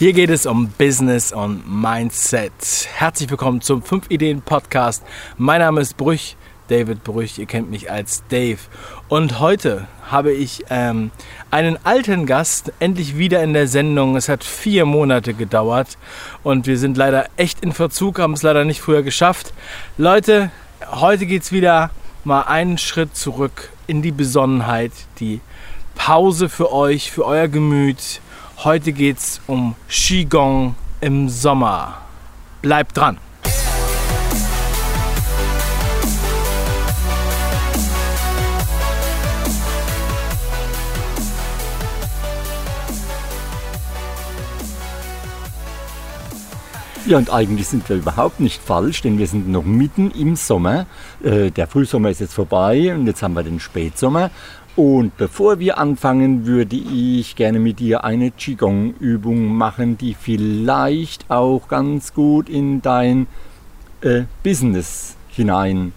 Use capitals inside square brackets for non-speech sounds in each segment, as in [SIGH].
Hier geht es um Business und Mindset. Herzlich willkommen zum 5 Ideen Podcast. Mein Name ist Brüch, David Brüch. Ihr kennt mich als Dave. Und heute habe ich ähm, einen alten Gast endlich wieder in der Sendung. Es hat vier Monate gedauert und wir sind leider echt in Verzug, haben es leider nicht früher geschafft. Leute, heute geht es wieder mal einen Schritt zurück in die Besonnenheit, die Pause für euch, für euer Gemüt Heute geht es um Qigong im Sommer. Bleibt dran! Ja, und eigentlich sind wir überhaupt nicht falsch, denn wir sind noch mitten im Sommer. Äh, der Frühsommer ist jetzt vorbei und jetzt haben wir den Spätsommer. Und bevor wir anfangen, würde ich gerne mit dir eine Qigong-Übung machen, die vielleicht auch ganz gut in dein äh, Business hinein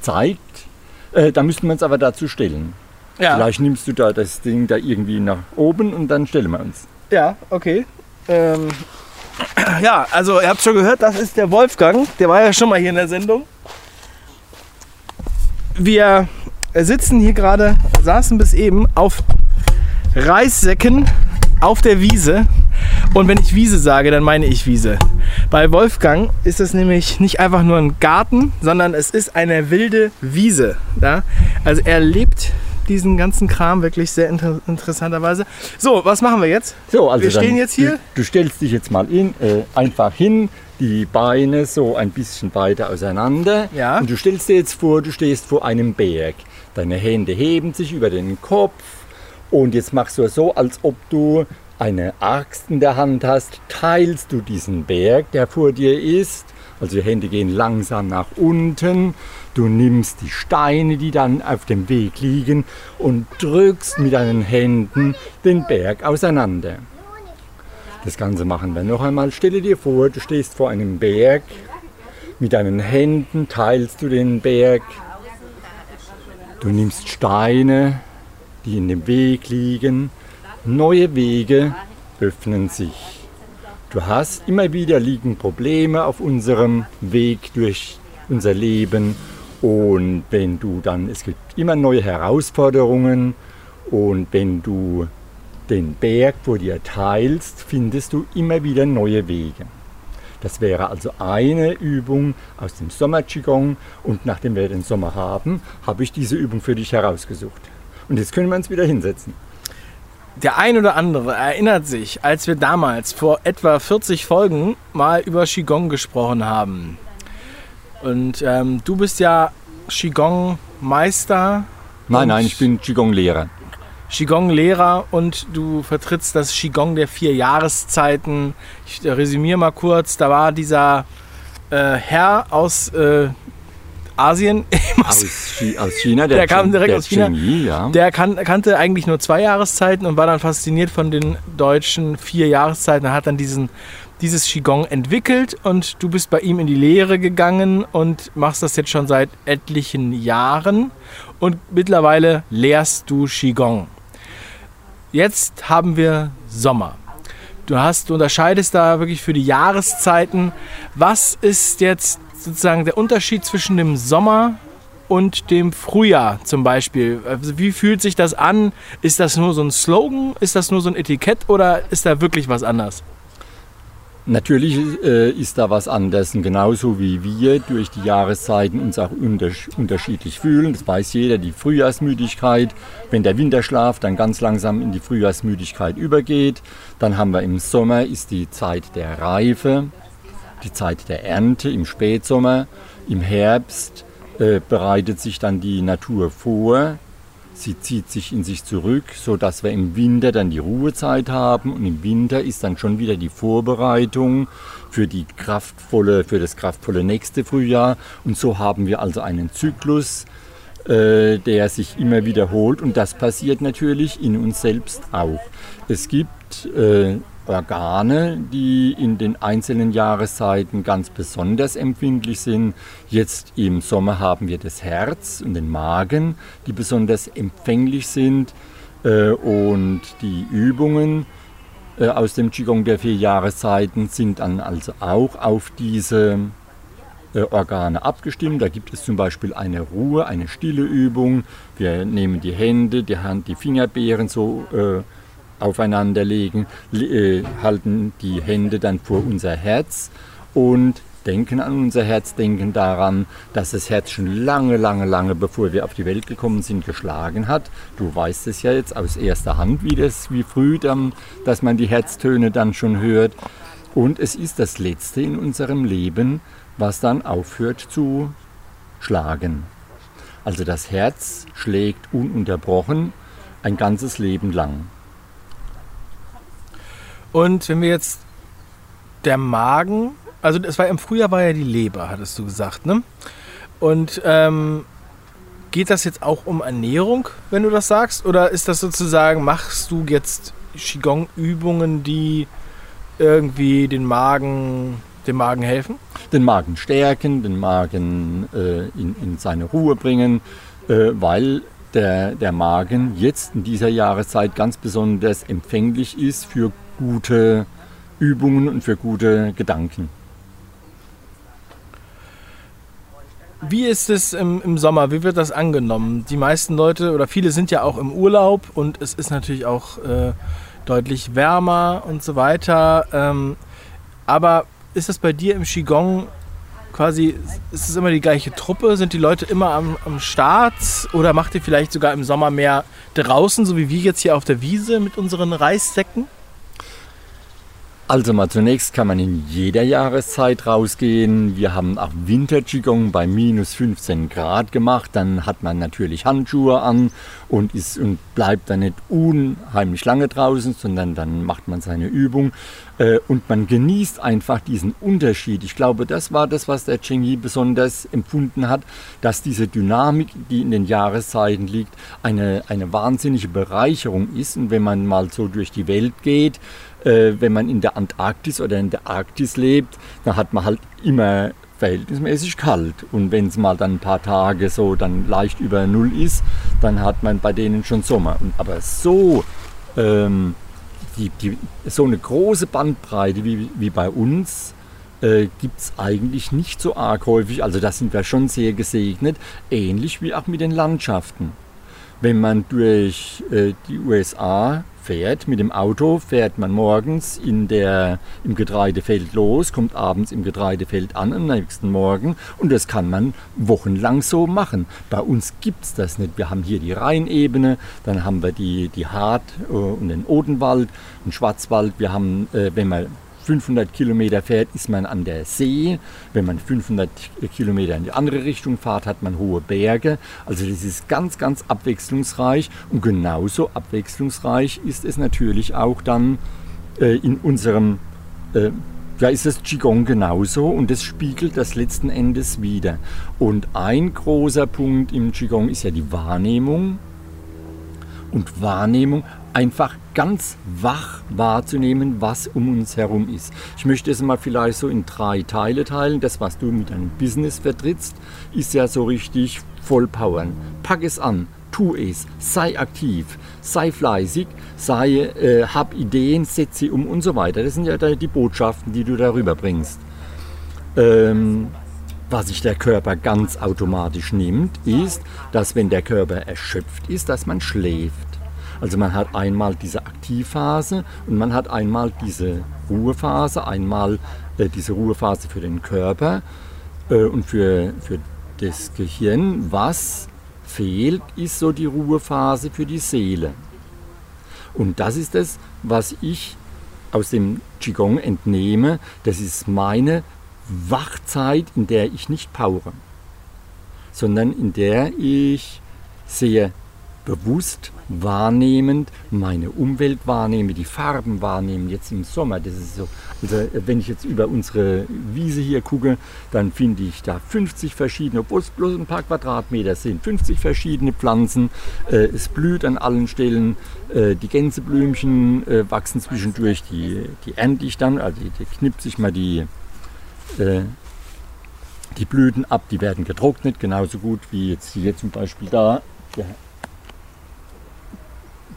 zeigt. Äh, da müssten wir uns aber dazu stellen. Ja. Vielleicht nimmst du da das Ding da irgendwie nach oben und dann stellen wir uns. Ja, okay. Ähm, ja, also ihr habt schon gehört, das ist der Wolfgang. Der war ja schon mal hier in der Sendung. Wir sitzen hier gerade, saßen bis eben auf Reissäcken auf der Wiese. Und wenn ich Wiese sage, dann meine ich Wiese. Bei Wolfgang ist es nämlich nicht einfach nur ein Garten, sondern es ist eine wilde Wiese. Ja? Also er lebt diesen ganzen Kram wirklich sehr inter interessanterweise. So, was machen wir jetzt? So, also wir stehen jetzt hier. Du, du, stellst dich jetzt mal in, äh, einfach hin, die Beine so ein bisschen weiter auseinander. Ja. Und du stellst dir jetzt vor, du stehst vor einem Berg. Deine Hände heben sich über den Kopf und jetzt machst du es so, als ob du eine Axt in der Hand hast, teilst du diesen Berg, der vor dir ist. Also die Hände gehen langsam nach unten. Du nimmst die Steine, die dann auf dem Weg liegen und drückst mit deinen Händen den Berg auseinander. Das Ganze machen wir noch einmal. Stelle dir vor, du stehst vor einem Berg. Mit deinen Händen teilst du den Berg Du nimmst Steine, die in dem Weg liegen. Neue Wege öffnen sich. Du hast immer wieder liegen Probleme auf unserem Weg durch unser Leben. Und wenn du dann, es gibt immer neue Herausforderungen. Und wenn du den Berg vor dir teilst, findest du immer wieder neue Wege. Das wäre also eine Übung aus dem Sommer Qigong und nachdem wir den Sommer haben, habe ich diese Übung für dich herausgesucht. Und jetzt können wir uns wieder hinsetzen. Der ein oder andere erinnert sich, als wir damals vor etwa 40 Folgen mal über Qigong gesprochen haben. Und ähm, du bist ja Qigong-Meister. Nein, nein, ich bin Qigong-Lehrer. Qigong-Lehrer und du vertrittst das Qigong der vier Jahreszeiten. Ich resümiere mal kurz, da war dieser äh, Herr aus äh, Asien. [LAUGHS] aus, aus, China, der, der kam direkt der aus China. Chemie, ja. Der kan kannte eigentlich nur zwei Jahreszeiten und war dann fasziniert von den deutschen vier Jahreszeiten. Er hat dann diesen, dieses Qigong entwickelt und du bist bei ihm in die Lehre gegangen und machst das jetzt schon seit etlichen Jahren und mittlerweile lehrst du Qigong. Jetzt haben wir Sommer. Du hast, du unterscheidest da wirklich für die Jahreszeiten. Was ist jetzt sozusagen der Unterschied zwischen dem Sommer und dem Frühjahr zum Beispiel? Also wie fühlt sich das an? Ist das nur so ein Slogan? Ist das nur so ein Etikett oder ist da wirklich was anders? Natürlich äh, ist da was anders genauso wie wir durch die Jahreszeiten uns auch unterschiedlich fühlen. Das weiß jeder, die Frühjahrsmüdigkeit, wenn der Winterschlaf dann ganz langsam in die Frühjahrsmüdigkeit übergeht. Dann haben wir im Sommer ist die Zeit der Reife, die Zeit der Ernte im Spätsommer. Im Herbst äh, bereitet sich dann die Natur vor Sie zieht sich in sich zurück, sodass wir im Winter dann die Ruhezeit haben und im Winter ist dann schon wieder die Vorbereitung für die kraftvolle, für das kraftvolle nächste Frühjahr. Und so haben wir also einen Zyklus, äh, der sich immer wiederholt und das passiert natürlich in uns selbst auch. Es gibt äh, Organe, die in den einzelnen Jahreszeiten ganz besonders empfindlich sind. Jetzt im Sommer haben wir das Herz und den Magen, die besonders empfänglich sind. Äh, und die Übungen, äh, aus dem Qigong der vier Jahreszeiten sind dann also auch auf diese äh, Organe abgestimmt. Da gibt es zum Beispiel eine Ruhe, eine stille Übung. Wir nehmen die Hände, die Hand, die Fingerbeeren so aufeinander legen, äh, halten die Hände dann vor unser Herz und denken an unser Herz, denken daran, dass das Herz schon lange, lange, lange, bevor wir auf die Welt gekommen sind, geschlagen hat. Du weißt es ja jetzt aus erster Hand, wie das, wie früh dann, dass man die Herztöne dann schon hört. Und es ist das Letzte in unserem Leben, was dann aufhört zu schlagen. Also das Herz schlägt ununterbrochen ein ganzes Leben lang. Und wenn wir jetzt der Magen also es war im Frühjahr war ja die Leber, hattest du gesagt, ne? Und ähm, geht das jetzt auch um Ernährung, wenn du das sagst? Oder ist das sozusagen, machst du jetzt Qigong-Übungen, die irgendwie den Magen, dem Magen helfen? Den Magen stärken, den Magen äh, in, in seine Ruhe bringen, äh, weil der, der Magen jetzt in dieser Jahreszeit ganz besonders empfänglich ist für gute Übungen und für gute Gedanken. Wie ist es im, im, Sommer? Wie wird das angenommen? Die meisten Leute oder viele sind ja auch im Urlaub und es ist natürlich auch äh, deutlich wärmer und so weiter. Ähm, aber ist das bei dir im Qigong quasi, ist es immer die gleiche Truppe? Sind die Leute immer am, am Start? Oder macht ihr vielleicht sogar im Sommer mehr draußen, so wie wir jetzt hier auf der Wiese mit unseren Reissäcken? Also mal zunächst kann man in jeder Jahreszeit rausgehen. Wir haben auch Winter-Qigong bei minus 15 Grad gemacht. Dann hat man natürlich Handschuhe an und, ist, und bleibt dann nicht unheimlich lange draußen, sondern dann macht man seine Übung. Äh, und man genießt einfach diesen Unterschied. Ich glaube, das war das, was der Cheng Yi besonders empfunden hat, dass diese Dynamik, die in den Jahreszeiten liegt, eine, eine wahnsinnige Bereicherung ist. Und wenn man mal so durch die Welt geht, äh, wenn man in der Antarktis oder in der Arktis lebt, dann hat man halt immer verhältnismäßig kalt. Und wenn es mal dann ein paar Tage so dann leicht über Null ist, dann hat man bei denen schon Sommer. Und, aber so, ähm, die, die, so eine große Bandbreite wie, wie bei uns äh, gibt es eigentlich nicht so arg häufig. Also da sind wir schon sehr gesegnet, ähnlich wie auch mit den Landschaften. Wenn man durch äh, die USA fährt. Mit dem Auto fährt man morgens in der, im Getreidefeld los, kommt abends im Getreidefeld an am nächsten Morgen und das kann man wochenlang so machen. Bei uns gibt es das nicht. Wir haben hier die Rheinebene, dann haben wir die, die Hart äh, und den Odenwald, den Schwarzwald. Wir haben, äh, wenn man 500 Kilometer fährt, ist man an der See. Wenn man 500 Kilometer in die andere Richtung fährt, hat man hohe Berge. Also das ist ganz, ganz abwechslungsreich. Und genauso abwechslungsreich ist es natürlich auch dann äh, in unserem, äh, da ist das Qigong genauso und das spiegelt das letzten Endes wieder. Und ein großer Punkt im Qigong ist ja die Wahrnehmung. Und Wahrnehmung einfach ganz wach wahrzunehmen, was um uns herum ist. Ich möchte es mal vielleicht so in drei Teile teilen. Das, was du mit deinem Business vertrittst, ist ja so richtig voll powern. Pack es an, tu es, sei aktiv, sei fleißig, sei, äh, hab Ideen, setz sie um und so weiter. Das sind ja die Botschaften, die du darüber bringst. Ähm, was sich der Körper ganz automatisch nimmt, ist, dass wenn der Körper erschöpft ist, dass man schläft. Also man hat einmal diese Aktivphase und man hat einmal diese Ruhephase, einmal äh, diese Ruhephase für den Körper äh, und für, für das Gehirn. Was fehlt, ist so die Ruhephase für die Seele. Und das ist es, was ich aus dem Qigong entnehme. Das ist meine Wachzeit, in der ich nicht powere, sondern in der ich sehr bewusst wahrnehmend meine Umwelt wahrnehme, die Farben wahrnehmen, jetzt im Sommer. Das ist so, also wenn ich jetzt über unsere Wiese hier gucke, dann finde ich da 50 verschiedene, obwohl es bloß ein paar Quadratmeter sind, 50 verschiedene Pflanzen. Äh, es blüht an allen Stellen. Äh, die Gänseblümchen äh, wachsen zwischendurch, die, die ernte ich dann, also die, die knipse ich mal die, äh, die Blüten ab, die werden getrocknet, genauso gut wie jetzt hier zum Beispiel da. Der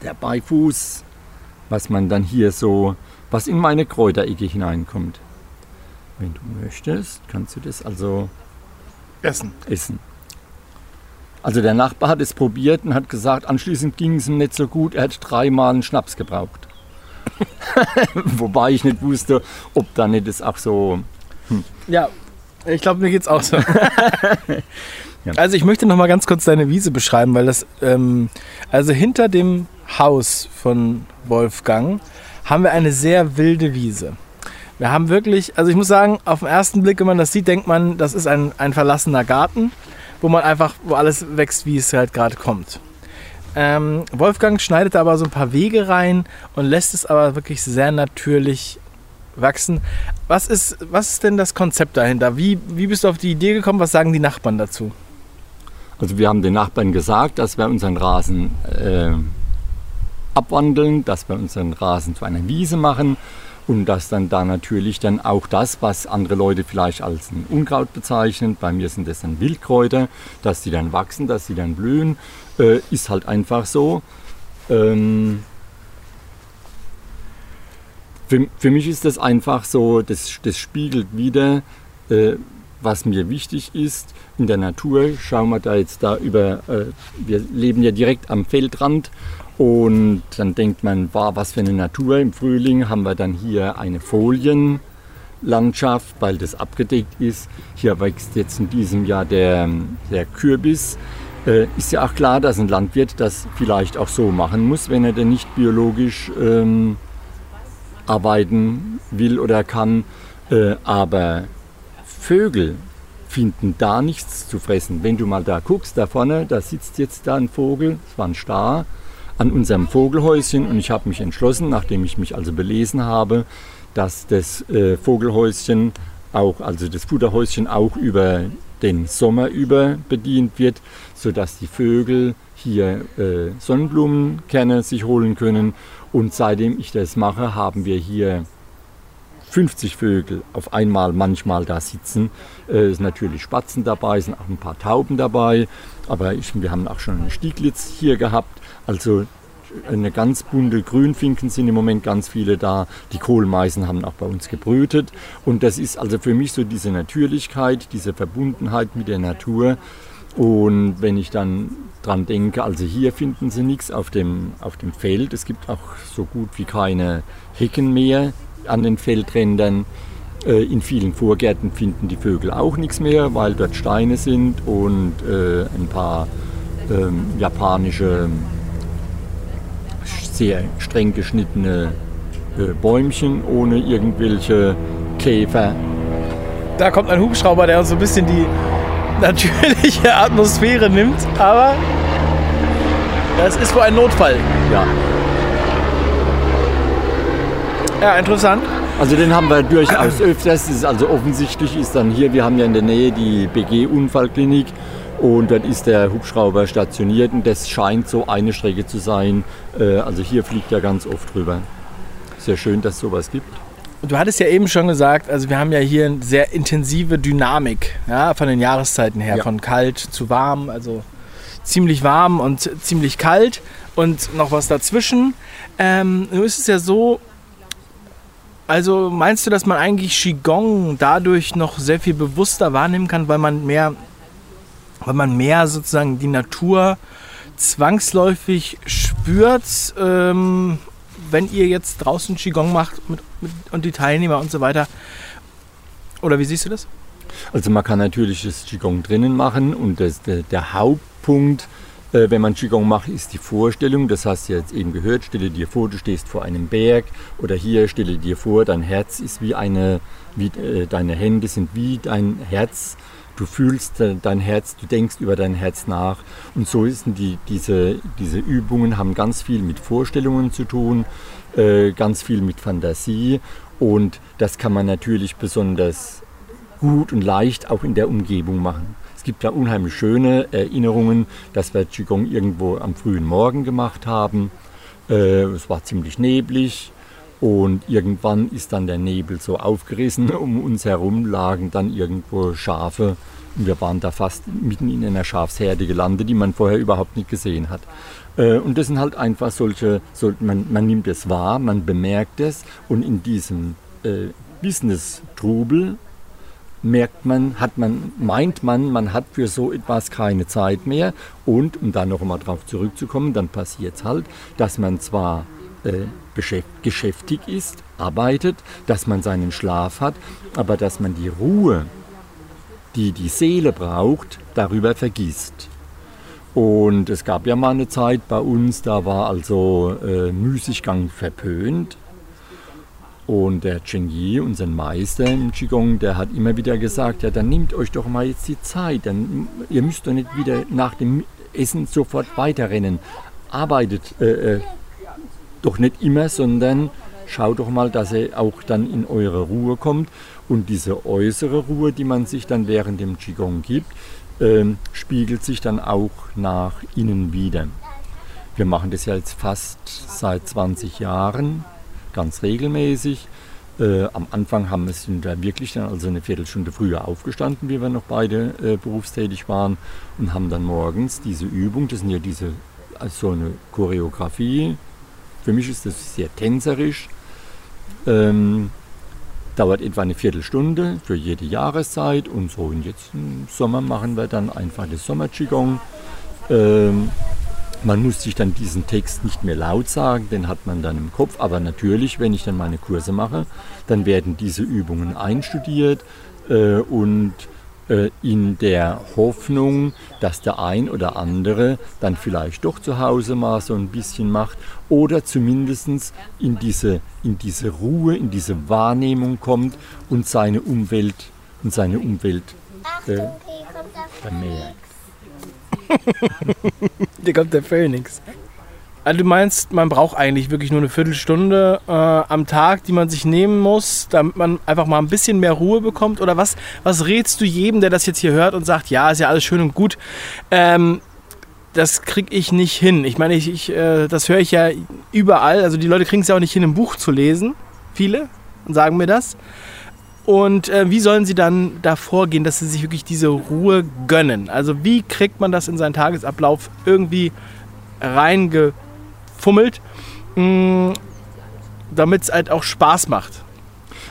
der Beifuß was man dann hier so, was in meine Kräuterecke hineinkommt. Wenn du möchtest, kannst du das also essen. essen. Also der Nachbar hat es probiert und hat gesagt, anschließend ging es ihm nicht so gut, er hat dreimal einen Schnaps gebraucht. [LAUGHS] Wobei ich nicht wusste, ob da nicht es auch so... Hm. Ja, ich glaube, mir geht es auch so. [LAUGHS] ja. Also ich möchte noch mal ganz kurz deine Wiese beschreiben, weil das... Ähm, also hinter dem Haus von Wolfgang haben wir eine sehr wilde Wiese. Wir haben wirklich, also ich muss sagen, auf den ersten Blick, wenn man das sieht, denkt man, das ist ein, ein verlassener Garten, wo man einfach, wo alles wächst, wie es halt gerade kommt. Ähm, Wolfgang schneidet aber so ein paar Wege rein und lässt es aber wirklich sehr natürlich wachsen. Was ist, was ist denn das Konzept dahinter? Wie, wie bist du auf die Idee gekommen? Was sagen die Nachbarn dazu? Also wir haben den Nachbarn gesagt, dass wir unseren Rasen äh, abwandeln, dass wir unseren Rasen zu einer Wiese machen und dass dann da natürlich dann auch das, was andere Leute vielleicht als ein Unkraut bezeichnen, bei mir sind das dann Wildkräuter, dass die dann wachsen, dass sie dann blühen, äh, ist halt einfach so. Ähm, für, für mich ist das einfach so, das, das spiegelt wieder, äh, was mir wichtig ist. In der Natur schauen wir da jetzt da über, äh, wir leben ja direkt am Feldrand und dann denkt man, wow, was für eine Natur. Im Frühling haben wir dann hier eine Folienlandschaft, weil das abgedeckt ist. Hier wächst jetzt in diesem Jahr der, der Kürbis. Äh, ist ja auch klar, dass ein Landwirt das vielleicht auch so machen muss, wenn er denn nicht biologisch ähm, arbeiten will oder kann. Äh, aber Vögel finden da nichts zu fressen. Wenn du mal da guckst, da vorne, da sitzt jetzt da ein Vogel, das war ein Star an unserem Vogelhäuschen und ich habe mich entschlossen, nachdem ich mich also belesen habe, dass das äh, Vogelhäuschen auch, also das Futterhäuschen auch über den Sommer über bedient wird, sodass die Vögel hier äh, Sonnenblumenkerne sich holen können. Und seitdem ich das mache, haben wir hier 50 Vögel auf einmal manchmal da sitzen. Es äh, sind natürlich Spatzen dabei, sind auch ein paar Tauben dabei, aber ich, wir haben auch schon einen Stieglitz hier gehabt. Also eine ganz bunte Grünfinken sind im Moment ganz viele da. Die Kohlmeisen haben auch bei uns gebrütet. Und das ist also für mich so diese Natürlichkeit, diese Verbundenheit mit der Natur. Und wenn ich dann dran denke, also hier finden Sie nichts auf dem, auf dem Feld. Es gibt auch so gut wie keine Hecken mehr an den Feldrändern. Äh, in vielen Vorgärten finden die Vögel auch nichts mehr, weil dort Steine sind und äh, ein paar ähm, japanische sehr streng geschnittene äh, Bäumchen ohne irgendwelche Käfer. Da kommt ein Hubschrauber, der uns so ein bisschen die [LAUGHS] natürliche Atmosphäre nimmt, aber das ist wohl ein Notfall. Ja. Ja, interessant. Also den haben wir durchaus öfters. Ist also offensichtlich ist dann hier, wir haben ja in der Nähe die BG-Unfallklinik und dort ist der Hubschrauber stationiert und das scheint so eine Strecke zu sein. Äh, also hier fliegt er ganz oft drüber. Sehr schön, dass es sowas gibt. Du hattest ja eben schon gesagt, also wir haben ja hier eine sehr intensive Dynamik ja, von den Jahreszeiten her, ja. von kalt zu warm, also ziemlich warm und ziemlich kalt und noch was dazwischen. Ähm, nun ist es ja so, also meinst du, dass man eigentlich Qigong dadurch noch sehr viel bewusster wahrnehmen kann, weil man mehr weil man mehr sozusagen die Natur zwangsläufig spürt, ähm, wenn ihr jetzt draußen Qigong macht mit, mit, und die Teilnehmer und so weiter. Oder wie siehst du das? Also man kann natürlich das Qigong drinnen machen und das, der, der Hauptpunkt, wenn man Qigong macht, ist die Vorstellung. Das hast du jetzt eben gehört. Stelle dir vor, du stehst vor einem Berg oder hier stelle dir vor, dein Herz ist wie eine, wie, äh, deine Hände sind wie dein Herz du fühlst dein Herz, du denkst über dein Herz nach. Und so sind die, diese, diese Übungen haben ganz viel mit Vorstellungen zu tun, äh, ganz viel mit Fantasie. Und das kann man natürlich besonders gut und leicht auch in der Umgebung machen. Gibt da unheimlich schöne Erinnerungen, dass wir Qigong irgendwo am frühen Morgen gemacht haben. Äh, es war ziemlich neblig Und irgendwann ist dann der Nebel so aufgerissen. [LAUGHS] Um uns herum lagen dann irgendwo Schafe. Und wir waren da fast mitten in einer Schafsherde gelandet, die man vorher überhaupt nicht gesehen hat. Äh, und das sind halt einfach solche, so, man, man nimmt es wahr, man bemerkt es und in diesem äh, Business-Trubel merkt man, hat man, meint man, man hat für so etwas keine Zeit mehr. Und um da noch einmal drauf zurückzukommen, dann passiert es halt, dass man zwar äh, geschäftig ist, arbeitet, dass man seinen Schlaf hat, aber dass man die Ruhe, die die Seele braucht, darüber vergisst. Und es gab ja mal eine Zeit bei uns, da war also äh, Müßiggang verpönt. Und der Cheng unser Meister im Qigong, der hat immer wieder gesagt, ja, dann nehmt euch doch mal jetzt die Zeit, dann, ihr müsst doch nicht wieder nach dem Essen sofort weiterrennen. Arbeitet äh, äh, doch nicht immer, sondern schaut doch mal, dass ihr auch dann in eure Ruhe kommt. Und diese äußere Ruhe, die man sich dann während dem Qigong gibt, ähm, spiegelt sich dann auch nach innen wieder. Wir machen das ja jetzt fast seit 20 Jahren, ganz regelmäßig. Äh, am Anfang haben wir, sind wir wirklich dann also eine Viertelstunde früher aufgestanden, wie wir noch beide äh, berufstätig waren, und haben dann morgens diese Übung, das sind ja diese, also eine Choreografie. Für mich ist das sehr tänzerisch. Ähm, Dauert etwa eine Viertelstunde für jede Jahreszeit und so. Und jetzt im Sommer machen wir dann einfach das Sommer-Qigong. Ähm, man muss sich dann diesen Text nicht mehr laut sagen, den hat man dann im Kopf. Aber natürlich, wenn ich dann meine Kurse mache, dann werden diese Übungen einstudiert äh, und äh, in der Hoffnung, dass der ein oder andere dann vielleicht doch zu Hause mal so ein bisschen macht oder zumindest in diese, in diese Ruhe, in diese Wahrnehmung kommt und seine Umwelt und seine Umwelt äh, vermehrt. [LAUGHS] Hier kommt der Phönix. Also du meinst, man braucht eigentlich wirklich nur eine Viertelstunde äh, am Tag, die man sich nehmen muss, damit man einfach mal ein bisschen mehr Ruhe bekommt? Oder was, was rätst du jedem, der das jetzt hier hört und sagt, ja, ist ja alles schön und gut, ähm, das kriege ich nicht hin. Ich meine, ich, ich äh, das höre ich ja überall. Also die Leute kriegen es ja auch nicht hin, ein Buch zu lesen. Viele sagen mir das. Und äh, wie sollen sie dann da vorgehen, dass sie sich wirklich diese Ruhe gönnen? Also wie kriegt man das in seinen Tagesablauf irgendwie reinge fummelt, mm, damit es halt auch Spaß macht.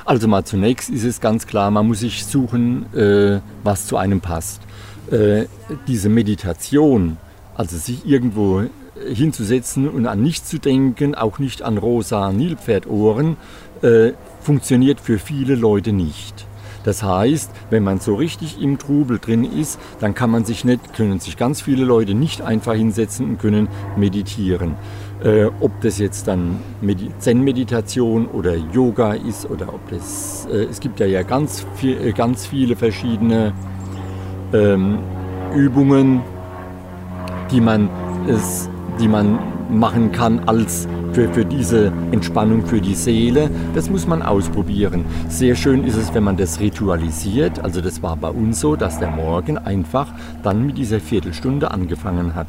Also mal zunächst ist es ganz klar, man muss sich suchen, äh, was zu einem passt. Äh, diese Meditation, also sich irgendwo hinzusetzen und an nichts zu denken, auch nicht an rosa Nilpferdohren, äh, funktioniert für viele Leute nicht. Das heißt, wenn man so richtig im Trubel drin ist, dann kann man sich nicht, können sich ganz viele Leute nicht einfach hinsetzen und können meditieren. Äh, ob das jetzt dann Zen-Meditation oder Yoga ist oder ob das, äh, es gibt ja, ja ganz, viel, äh, ganz viele verschiedene ähm, Übungen, die man, es, die man machen kann als für, für diese Entspannung für die Seele. Das muss man ausprobieren. Sehr schön ist es, wenn man das ritualisiert. Also das war bei uns so, dass der Morgen einfach dann mit dieser Viertelstunde angefangen hat.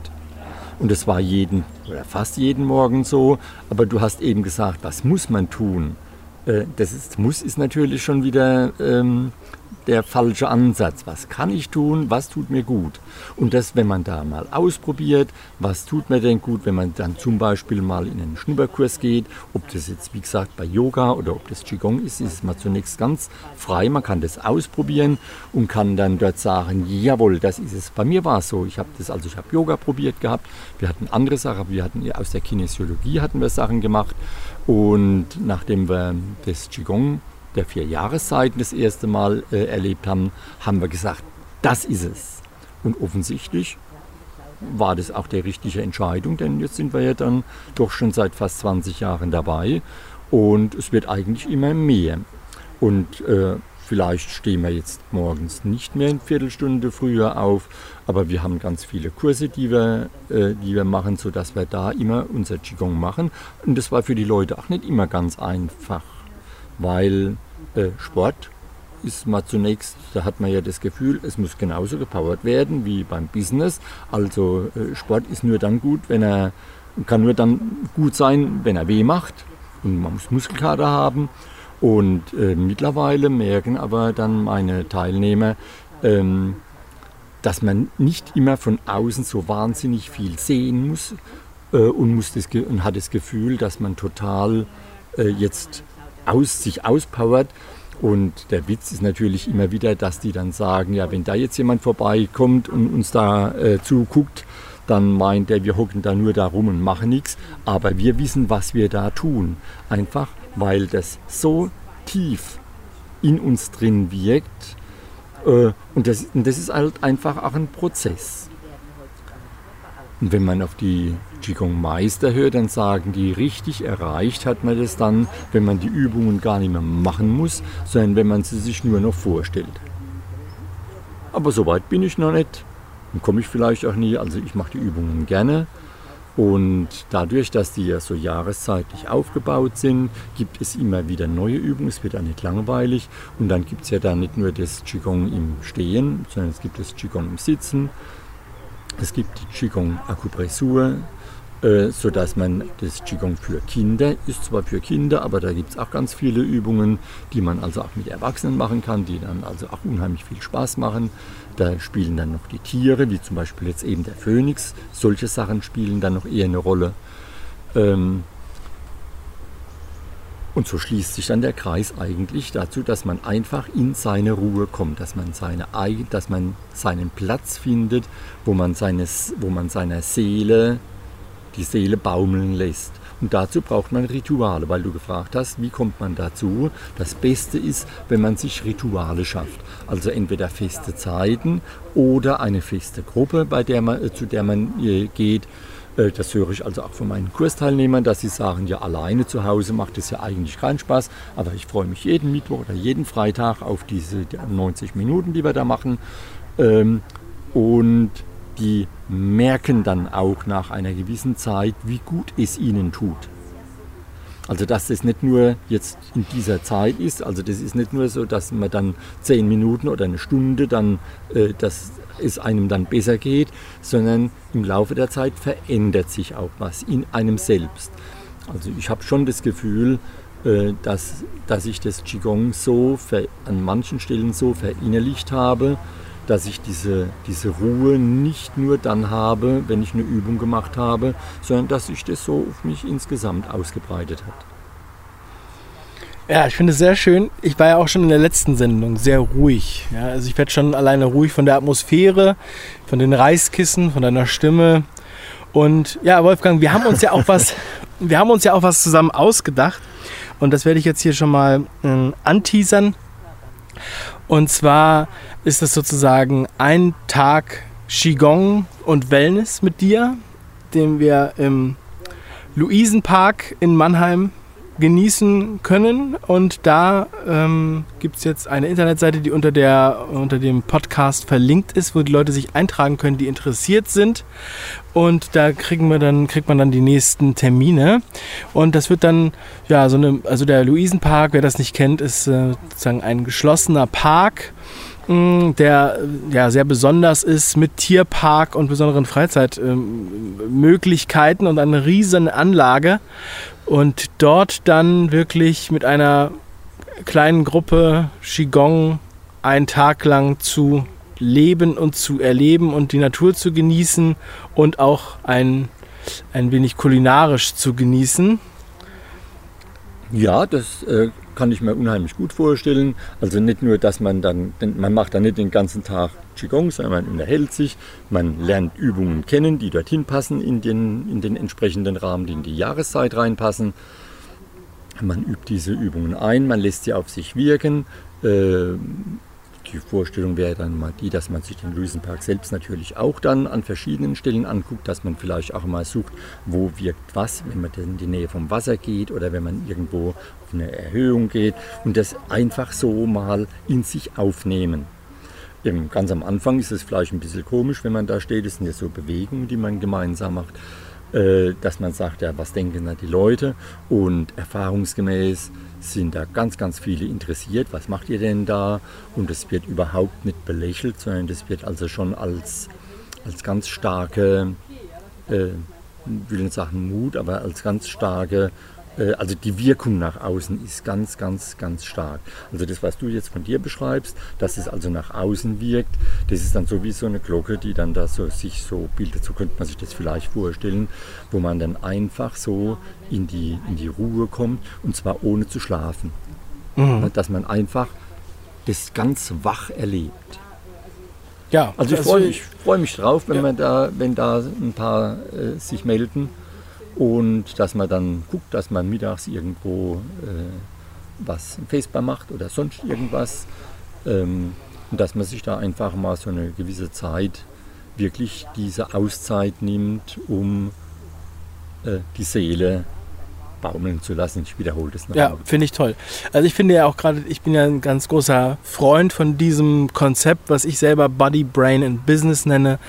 Und es war jeden oder fast jeden Morgen so. Aber du hast eben gesagt, was muss man tun? Äh, das ist, muss ist natürlich schon wieder ähm, der falsche Ansatz. Was kann ich tun? Was tut mir gut? Und das, wenn man da mal ausprobiert, was tut mir denn gut, wenn man dann zum Beispiel mal in einen Schnupperkurs geht, ob das jetzt, wie gesagt, bei Yoga oder ob das Qigong ist, ist mal zunächst ganz frei. Man kann das ausprobieren und kann dann dort sagen, jawohl, das ist es. Bei mir war es so. Ich habe das, also ich habe Yoga probiert gehabt. Wir hatten andere Sachen. Wir hatten aus der Kinesiologie hatten wir Sachen gemacht. Und nachdem wir das Qigong der vier Jahreszeiten das erste Mal äh, erlebt haben, haben wir gesagt, das ist es. Und offensichtlich war das auch die richtige Entscheidung, denn jetzt sind wir ja dann doch schon seit fast 20 Jahren dabei und es wird eigentlich immer mehr. Und äh, vielleicht stehen wir jetzt morgens nicht mehr eine Viertelstunde früher auf, aber wir haben ganz viele Kurse, die wir, äh, die wir machen, sodass wir da immer unser Qigong machen. Und das war für die Leute auch nicht immer ganz einfach, weil äh, Sport ist mal zunächst, da hat man ja das Gefühl, es muss genauso gepowert werden wie beim Business. Also äh, Sport ist nur dann gut, wenn er kann nur dann gut sein, wenn er weh macht. und man muss Muskelkater haben. Und äh, mittlerweile merken aber dann meine Teilnehmer, ähm, dass man nicht immer von außen so wahnsinnig viel sehen muss äh, und, muss das, und hat das Gefühl, dass man total äh, jetzt aus, sich auspowert. Und der Witz ist natürlich immer wieder, dass die dann sagen, ja, wenn da jetzt jemand vorbeikommt und uns da äh, zuguckt, dann meint er, wir hocken da nur da rum und machen nichts. Aber wir wissen, was wir da tun. Einfach, weil das so tief in uns drin wirkt. Äh, und, das, und das ist halt einfach auch ein Prozess. Und wenn man auf die Qigong-Meister hört, dann sagen die, richtig erreicht hat man das dann, wenn man die Übungen gar nicht mehr machen muss, sondern wenn man sie sich nur noch vorstellt. Aber so weit bin ich noch nicht und komme ich vielleicht auch nie. Also ich mache die Übungen gerne, und dadurch, dass die ja so jahreszeitlich aufgebaut sind, gibt es immer wieder neue Übungen. Es wird auch nicht langweilig. Und dann gibt es ja da nicht nur das Qigong im Stehen, sondern es gibt das Qigong im Sitzen. Es gibt die Qigong Akupressur, äh, sodass man das Qigong für Kinder ist zwar für Kinder, aber da gibt es auch ganz viele Übungen, die man also auch mit Erwachsenen machen kann, die dann also auch unheimlich viel Spaß machen. Da spielen dann noch die Tiere, wie zum Beispiel jetzt eben der Phönix. Solche Sachen spielen dann noch eher eine Rolle. Ähm und so schließt sich dann der Kreis eigentlich dazu, dass man einfach in seine Ruhe kommt, dass man, seine, dass man seinen Platz findet, wo man, seines, wo man seiner Seele die Seele baumeln lässt. Und dazu braucht man Rituale, weil du gefragt hast, wie kommt man dazu? Das Beste ist, wenn man sich Rituale schafft. Also entweder feste Zeiten oder eine feste Gruppe, bei der man, äh, zu der man äh, geht. Äh, das höre ich also auch von meinen Kursteilnehmern, dass sie sagen, ja, alleine zu Hause macht es ja eigentlich keinen Spaß, aber ich freue mich jeden Mittwoch oder jeden Freitag auf diese 90 Minuten, die wir da machen. Ähm, und die merken dann auch nach einer gewissen Zeit, wie gut es ihnen tut. Also dass das nicht nur jetzt in dieser Zeit ist, also das ist nicht nur so, dass man dann zehn Minuten oder eine Stunde dann, äh, dass es einem dann besser geht, sondern im Laufe der Zeit verändert sich auch was in einem selbst. Also ich habe schon das Gefühl, äh, dass, dass ich das Qigong so an manchen Stellen so verinnerlicht habe, dass ich diese, diese Ruhe nicht nur dann habe, wenn ich eine Übung gemacht habe, sondern dass sich das so auf mich insgesamt ausgebreitet hat. Ja, ich finde es sehr schön. Ich war ja auch schon in der letzten Sendung sehr ruhig. Ja, also ich werde schon alleine ruhig von der Atmosphäre, von den Reiskissen, von deiner Stimme. Und ja, Wolfgang, wir haben uns ja auch was, [LAUGHS] wir haben uns ja auch was zusammen ausgedacht. Und das werde ich jetzt hier schon mal äh, anteasern. Und zwar ist es sozusagen ein Tag Qigong und Wellness mit dir, den wir im Luisenpark in Mannheim genießen können. Und da ähm, gibt es jetzt eine Internetseite, die unter, der, unter dem Podcast verlinkt ist, wo die Leute sich eintragen können, die interessiert sind. Und da kriegen wir dann, kriegt man dann die nächsten Termine. Und das wird dann, ja, so eine, also der Luisenpark, wer das nicht kennt, ist äh, sozusagen ein geschlossener Park mm, der ja sehr besonders ist mit Tierpark und besonderen Freizeitmöglichkeiten ähm, und eine riesen Anlage und dort dann wirklich mit einer kleinen Gruppe Qigong einen Tag lang zu leben und zu erleben und die Natur zu genießen und auch ein, ein wenig kulinarisch zu genießen. Ja, das äh, kann ich mir unheimlich gut vorstellen. Also nicht nur, dass man dann, man macht dann nicht den ganzen Tag Qigong, sondern man unterhält sich, man lernt Übungen kennen, die dorthin passen, in den, in den entsprechenden Rahmen, die in die Jahreszeit reinpassen. Man übt diese Übungen ein, man lässt sie auf sich wirken. Äh, die Vorstellung wäre dann mal die, dass man sich den Luisenpark selbst natürlich auch dann an verschiedenen Stellen anguckt, dass man vielleicht auch mal sucht, wo wirkt was, wenn man in die Nähe vom Wasser geht oder wenn man irgendwo auf eine Erhöhung geht und das einfach so mal in sich aufnehmen. Ganz am Anfang ist es vielleicht ein bisschen komisch, wenn man da steht. Es sind ja so Bewegungen, die man gemeinsam macht, äh, dass man sagt, ja, was denken da die Leute? Und erfahrungsgemäß sind da ganz, ganz viele interessiert. Was macht ihr denn da? Und es wird überhaupt nicht belächelt, sondern das wird also schon als, als ganz starke, äh, will nicht sagen Mut, aber als ganz starke also die Wirkung nach außen ist ganz, ganz, ganz stark. Also das, was du jetzt von dir beschreibst, dass es also nach außen wirkt, das ist dann so wie so eine Glocke, die dann da so sich so bildet. So könnte man sich das vielleicht vorstellen, wo man dann einfach so in die, in die Ruhe kommt und zwar ohne zu schlafen. Mhm. Dass man einfach das ganz wach erlebt. Ja, also ich freue mich, freu mich drauf, wenn, ja. man da, wenn da ein paar äh, sich melden und dass man dann guckt, dass man mittags irgendwo äh, was facebar macht oder sonst irgendwas. Ähm, und dass man sich da einfach mal so eine gewisse Zeit wirklich diese Auszeit nimmt, um äh, die Seele baumeln zu lassen. Ich wiederhole das noch. Ja, finde ich toll. Also ich finde ja auch gerade, ich bin ja ein ganz großer Freund von diesem Konzept, was ich selber Body, Brain and Business nenne.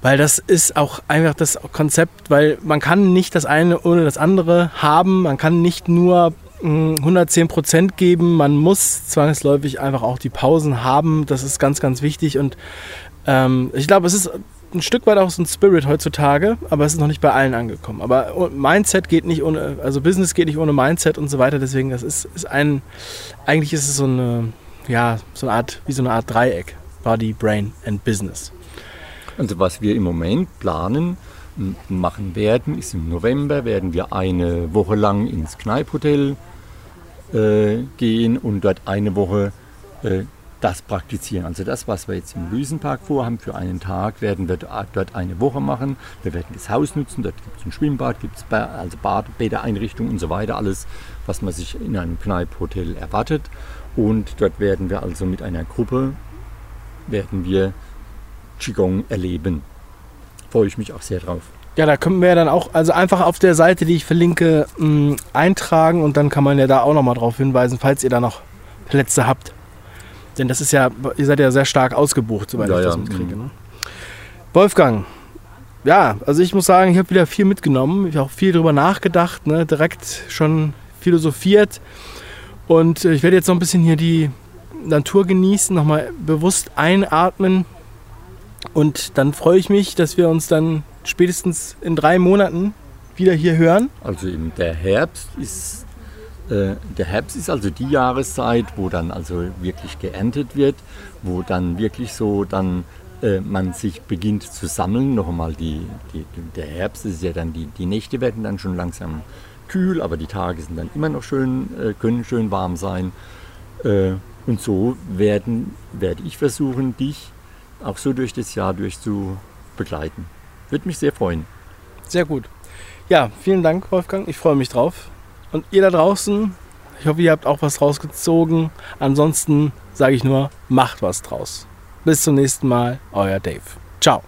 Weil das ist auch einfach das Konzept, weil man kann nicht das eine ohne das andere haben. Man kann nicht nur 110 hm, Prozent geben. Man muss zwangsläufig einfach auch die Pausen haben. Das ist ganz, ganz wichtig. Und ähm, ich glaube, es ist ein Stück weit auch so ein Spirit heutzutage, aber es ist noch nicht bei allen angekommen. Aber Mindset geht nicht ohne, also Business geht nicht ohne Mindset und so weiter. Deswegen, das ist, ist ein, eigentlich ist es so eine, ja, so eine Art, wie so eine Art Dreieck. Body, Brain and Business. Also was wir im Moment planen, machen werden, ist im November werden wir eine Woche lang ins Kneiphotel äh, gehen und dort eine Woche äh, das praktizieren. Also das, was wir jetzt im Luisenpark vorhaben für einen Tag, werden wir dort eine Woche machen. Wir werden das Haus nutzen, dort gibt es ein Schwimmbad, gibt es also Bädereinrichtungen und so weiter, alles, was man sich in einem Kneiphotel erwartet. Und dort werden wir also mit einer Gruppe, werden wir Qigong erleben. Freue ich mich auch sehr drauf. Ja, da können wir dann auch, also einfach auf der Seite, die ich verlinke, mh, eintragen und dann kann man ja da auch nochmal drauf hinweisen, falls ihr da noch Plätze habt. Denn das ist ja, ihr seid ja sehr stark ausgebucht, soweit ja, ich das ja. mitkriege. Mhm. Ne? Wolfgang, ja, also ich muss sagen, ich habe wieder viel mitgenommen. Ich habe auch viel drüber nachgedacht, ne? direkt schon philosophiert. Und äh, ich werde jetzt noch ein bisschen hier die Natur genießen, nochmal bewusst einatmen, und dann freue ich mich, dass wir uns dann spätestens in drei Monaten wieder hier hören. Also der Herbst ist der Herbst ist also die Jahreszeit, wo dann also wirklich geerntet wird, wo dann wirklich so dann äh, man sich beginnt zu sammeln. Noch einmal die, die, der Herbst ist ja dann die, die Nächte werden dann schon langsam kühl, aber die Tage sind dann immer noch schön, äh, können schön warm sein. Äh, und so werden, werde ich versuchen, dich auch so durch das Jahr durch zu begleiten. Würde mich sehr freuen. Sehr gut. Ja, vielen Dank, Wolfgang. Ich freue mich drauf. Und ihr da draußen, ich hoffe, ihr habt auch was rausgezogen. Ansonsten sage ich nur, macht was draus. Bis zum nächsten Mal, euer Dave. Ciao.